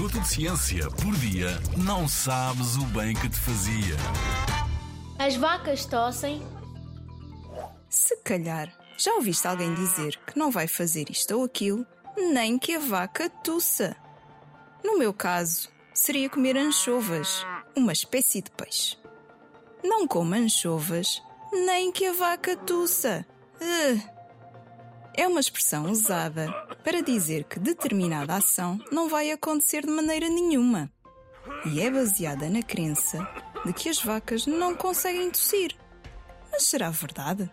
minuto de ciência por dia, não sabes o bem que te fazia. As vacas tossem. Se calhar já ouviste alguém dizer que não vai fazer isto ou aquilo, nem que a vaca tussa. No meu caso, seria comer anchovas, uma espécie de peixe. Não coma anchovas, nem que a vaca tussa. Uh. É uma expressão usada para dizer que determinada ação não vai acontecer de maneira nenhuma. E é baseada na crença de que as vacas não conseguem tossir. Mas será verdade?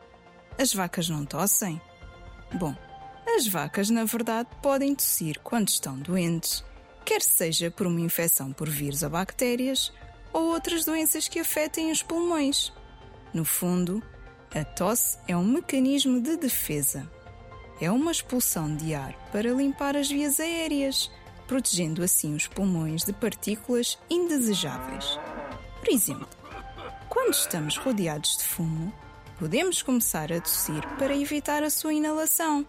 As vacas não tossem? Bom, as vacas na verdade podem tossir quando estão doentes, quer seja por uma infecção por vírus ou bactérias ou outras doenças que afetem os pulmões. No fundo, a tosse é um mecanismo de defesa é uma expulsão de ar para limpar as vias aéreas, protegendo assim os pulmões de partículas indesejáveis. Por exemplo, quando estamos rodeados de fumo, podemos começar a tossir para evitar a sua inalação.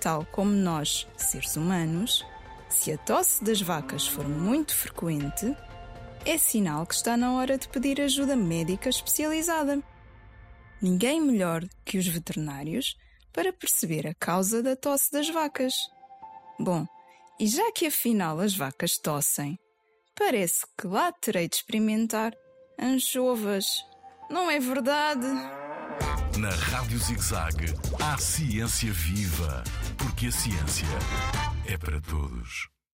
Tal como nós, seres humanos, se a tosse das vacas for muito frequente, é sinal que está na hora de pedir ajuda médica especializada. Ninguém melhor que os veterinários para perceber a causa da tosse das vacas. Bom, e já que afinal as vacas tossem, parece que lá terei de experimentar anchovas. Não é verdade? Na Rádio ZigZag, há ciência viva, porque a ciência é para todos.